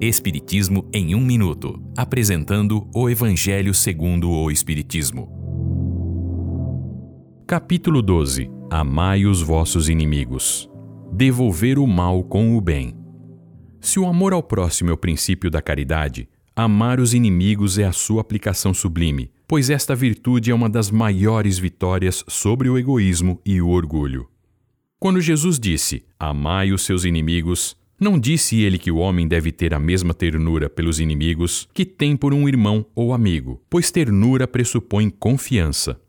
Espiritismo em um minuto, apresentando o Evangelho segundo o Espiritismo. Capítulo 12. Amai os vossos inimigos. Devolver o mal com o bem. Se o amor ao próximo é o princípio da caridade, amar os inimigos é a sua aplicação sublime, pois esta virtude é uma das maiores vitórias sobre o egoísmo e o orgulho. Quando Jesus disse: Amai os seus inimigos, não disse ele que o homem deve ter a mesma ternura pelos inimigos que tem por um irmão ou amigo, pois ternura pressupõe confiança.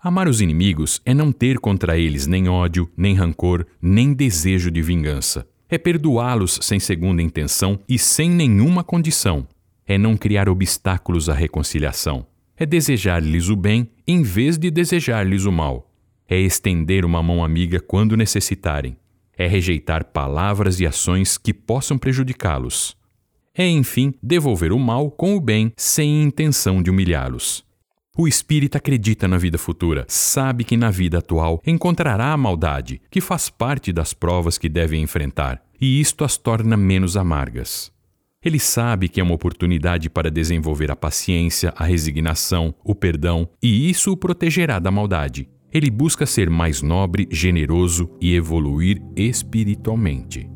Amar os inimigos é não ter contra eles nem ódio, nem rancor, nem desejo de vingança. É perdoá-los sem segunda intenção e sem nenhuma condição. É não criar obstáculos à reconciliação. É desejar-lhes o bem em vez de desejar-lhes o mal. É estender uma mão amiga quando necessitarem é rejeitar palavras e ações que possam prejudicá-los. É, enfim, devolver o mal com o bem sem intenção de humilhá-los. O espírita acredita na vida futura, sabe que na vida atual encontrará a maldade, que faz parte das provas que deve enfrentar, e isto as torna menos amargas. Ele sabe que é uma oportunidade para desenvolver a paciência, a resignação, o perdão, e isso o protegerá da maldade. Ele busca ser mais nobre, generoso e evoluir espiritualmente.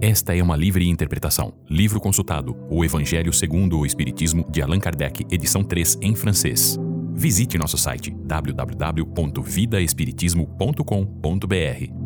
Esta é uma livre interpretação. Livro consultado: O Evangelho segundo o Espiritismo, de Allan Kardec, edição 3, em francês. Visite nosso site www.vidaespiritismo.com.br.